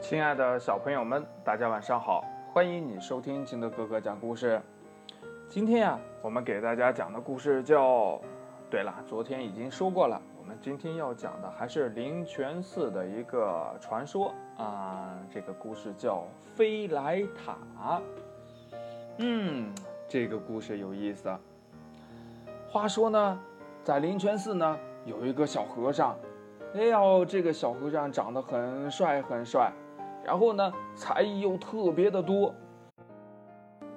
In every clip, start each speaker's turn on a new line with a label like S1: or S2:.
S1: 亲爱的小朋友们，大家晚上好！欢迎你收听金德哥哥讲故事。今天呀，我们给大家讲的故事叫……对了，昨天已经说过了。我们今天要讲的还是灵泉寺的一个传说啊。这个故事叫飞来塔。嗯，这个故事有意思。话说呢，在灵泉寺呢，有一个小和尚。哎呦，这个小和尚长得很帅很帅，然后呢，才艺又特别的多。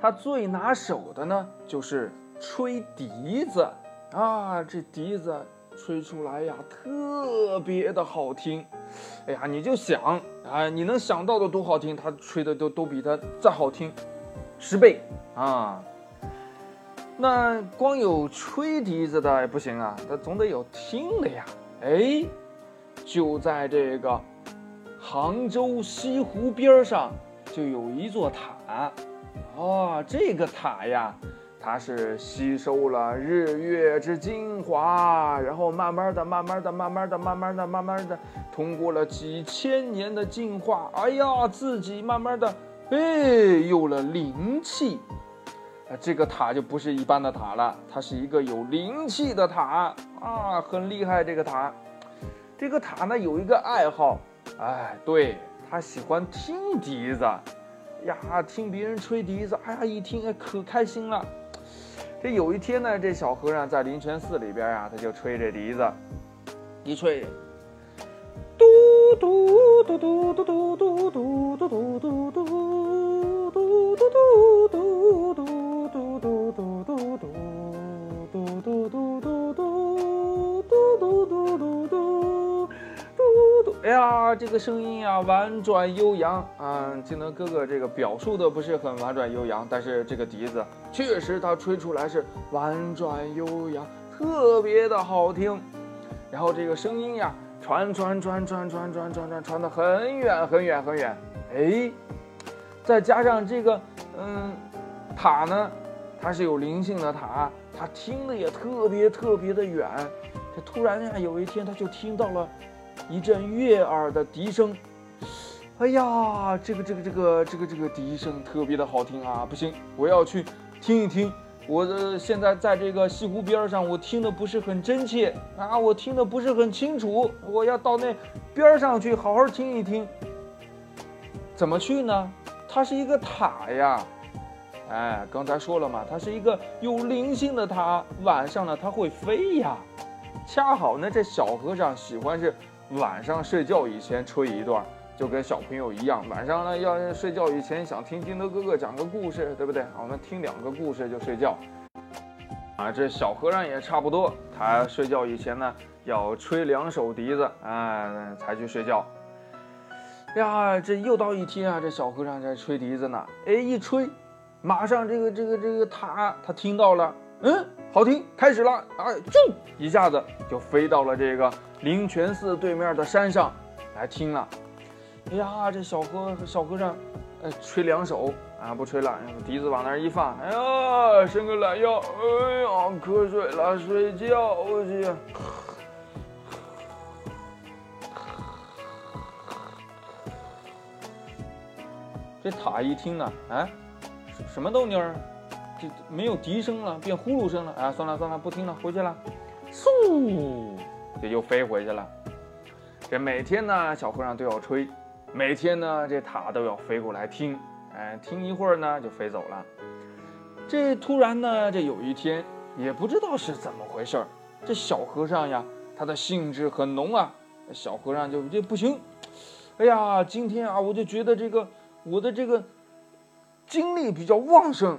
S1: 他最拿手的呢，就是吹笛子啊，这笛子吹出来呀，特别的好听。哎呀，你就想啊，你能想到的多好听，他吹的都都比他再好听十倍啊。那光有吹笛子的不行啊，他总得有听的呀。哎。就在这个杭州西湖边上，就有一座塔，哦，这个塔呀，它是吸收了日月之精华，然后慢慢的、慢慢的、慢慢的、慢慢的、慢慢的，通过了几千年的进化，哎呀，自己慢慢的，哎，有了灵气，啊，这个塔就不是一般的塔了，它是一个有灵气的塔。啊，很厉害，这个塔。这个塔呢有一个爱好，哎，对他喜欢听笛子，呀，听别人吹笛子，哎呀，一听哎可开心了。这有一天呢，这小和尚在灵泉寺里边啊，他就吹着笛子，一吹，嘟嘟嘟嘟嘟嘟嘟嘟嘟嘟嘟嘟。声音呀，婉转悠扬啊！金德哥哥这个表述的不是很婉转悠扬，但是这个笛子确实它吹出来是婉转悠扬，特别的好听。然后这个声音呀，传传传传传传传传传的很远很远很远。哎，再加上这个嗯塔呢，它是有灵性的塔，它听的也特别特别的远。这突然呀，有一天他就听到了。一阵悦耳的笛声，哎呀，这个这个这个这个这个笛声特别的好听啊！不行，我要去听一听。我的现在在这个西湖边上，我听的不是很真切啊，我听的不是很清楚。我要到那边上去好好听一听。怎么去呢？它是一个塔呀，哎，刚才说了嘛，它是一个有灵性的塔。晚上呢，它会飞呀。恰好呢，这小和尚喜欢是。晚上睡觉以前吹一段，就跟小朋友一样。晚上呢，要睡觉以前想听金德哥哥讲个故事，对不对？我们听两个故事就睡觉。啊，这小和尚也差不多，他睡觉以前呢要吹两首笛子，哎，才去睡觉。呀，这又到一天啊，这小和尚在吹笛子呢，哎，一吹，马上这个这个这个他他听到了，嗯，好听，开始了，啊，就一下子就飞到了这个。灵泉寺对面的山上，来听了。哎呀，这小和小和尚，哎，吹两首啊，不吹了，笛子往那儿一放，哎呀，伸个懒腰，哎呀，瞌睡了，睡觉去。这塔一听呢，哎，什么动静儿？这没有笛声了，变呼噜声了。哎，算了算了，不听了，回去了。嗖。这又飞回去了。这每天呢，小和尚都要吹；每天呢，这塔都要飞过来听。哎，听一会儿呢，就飞走了。这突然呢，这有一天，也不知道是怎么回事儿，这小和尚呀，他的兴致很浓啊。小和尚就这不行，哎呀，今天啊，我就觉得这个我的这个精力比较旺盛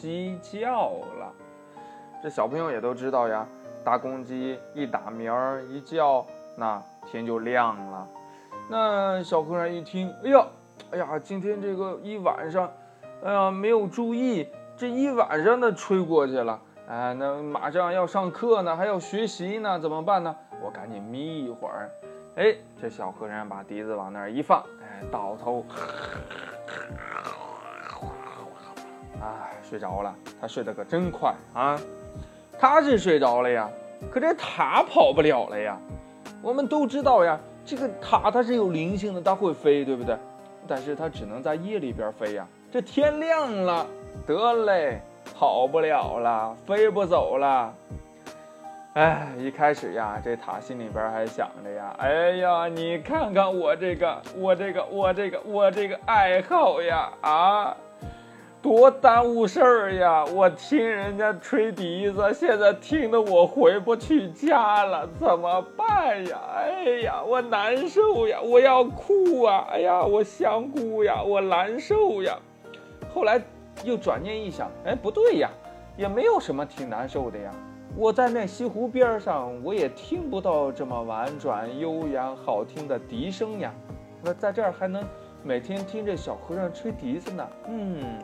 S1: 鸡叫了。这小朋友也都知道呀。大公鸡一打鸣儿一叫，那天就亮了。那小和尚一听，哎呀，哎呀，今天这个一晚上，哎呀，没有注意，这一晚上的吹过去了。哎，那马上要上课呢，还要学习呢，怎么办呢？我赶紧眯一会儿。哎，这小和尚把笛子往那儿一放，哎，倒头，睡着了。他睡得可真快啊！他是睡着了呀，可这塔跑不了了呀。我们都知道呀，这个塔它是有灵性的，它会飞，对不对？但是它只能在夜里边飞呀。这天亮了，得嘞。跑不了了，飞不走了。哎，一开始呀，这塔心里边还想着呀，哎呀，你看看我这个，我这个，我这个，我这个爱好呀，啊，多耽误事儿呀！我听人家吹笛子，现在听得我回不去家了，怎么办呀？哎呀，我难受呀，我要哭啊！哎呀，我想哭呀，我难受呀。后来。又转念一想，哎，不对呀，也没有什么挺难受的呀。我在那西湖边上，我也听不到这么婉转悠扬、好听的笛声呀。那在这儿还能每天听着小和尚吹笛子呢。嗯，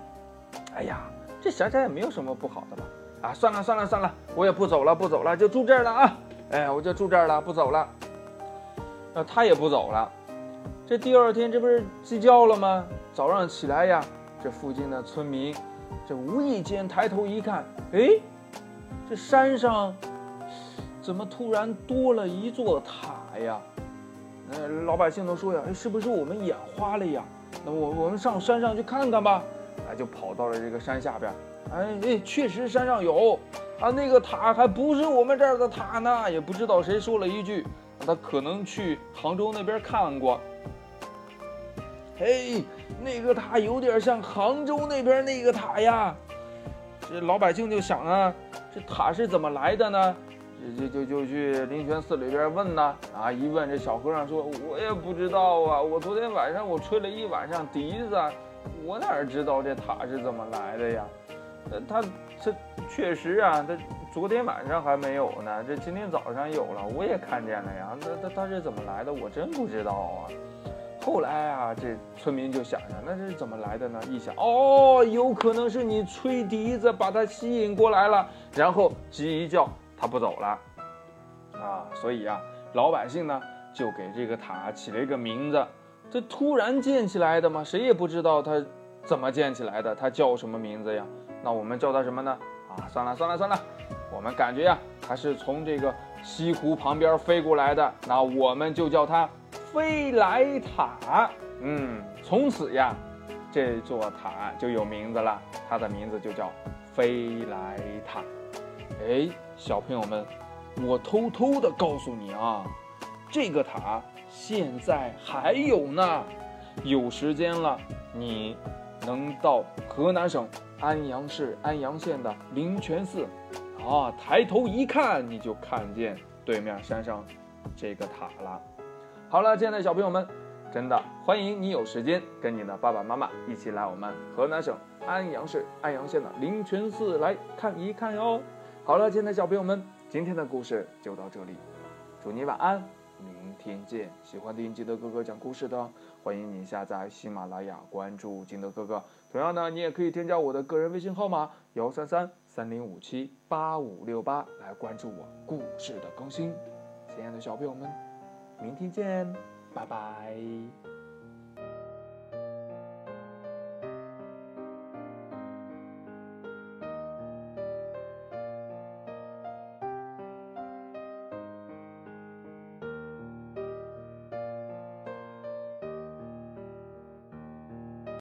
S1: 哎呀，这想想也没有什么不好的吧？啊，算了算了算了，我也不走了，不走了，就住这儿了啊。哎，我就住这儿了，不走了。那他也不走了。这第二天这不是鸡叫了吗？早上起来呀。这附近的村民，这无意间抬头一看，哎，这山上怎么突然多了一座塔呀？那老百姓都说呀，哎，是不是我们眼花了呀？那我我们上山上去看看吧。哎，就跑到了这个山下边。哎哎，确实山上有啊，那个塔还不是我们这儿的塔呢。也不知道谁说了一句，他可能去杭州那边看过。嘿，那个塔有点像杭州那边那个塔呀。这老百姓就想啊，这塔是怎么来的呢？就就就去灵泉寺里边问呢。啊，一问这小和尚说：“我也不知道啊，我昨天晚上我吹了一晚上笛子，我哪知道这塔是怎么来的呀？”呃，他这确实啊，他昨天晚上还没有呢，这今天早上有了，我也看见了呀。那他他是怎么来的？我真不知道啊。后来啊，这村民就想想，那是怎么来的呢？一想，哦，有可能是你吹笛子把它吸引过来了，然后鸡一叫，它不走了，啊，所以啊，老百姓呢就给这个塔起了一个名字。这突然建起来的嘛，谁也不知道它怎么建起来的，它叫什么名字呀？那我们叫它什么呢？啊，算了算了算了，我们感觉呀，它是从这个西湖旁边飞过来的，那我们就叫它。飞来塔，嗯，从此呀，这座塔就有名字了，它的名字就叫飞来塔。哎，小朋友们，我偷偷的告诉你啊，这个塔现在还有呢。有时间了，你能到河南省安阳市安阳县的灵泉寺，啊，抬头一看，你就看见对面山上这个塔了。好了，亲爱的小朋友们，真的欢迎你有时间跟你的爸爸妈妈一起来我们河南省安阳市安阳县的灵泉寺来看一看哟。好了，亲爱的小朋友们，今天的故事就到这里，祝你晚安，明天见。喜欢听金德哥哥讲故事的，欢迎你下载喜马拉雅，关注金德哥哥。同样呢，你也可以添加我的个人微信号码幺三三三零五七八五六八来关注我故事的更新。亲爱的小朋友们。明天见，拜拜。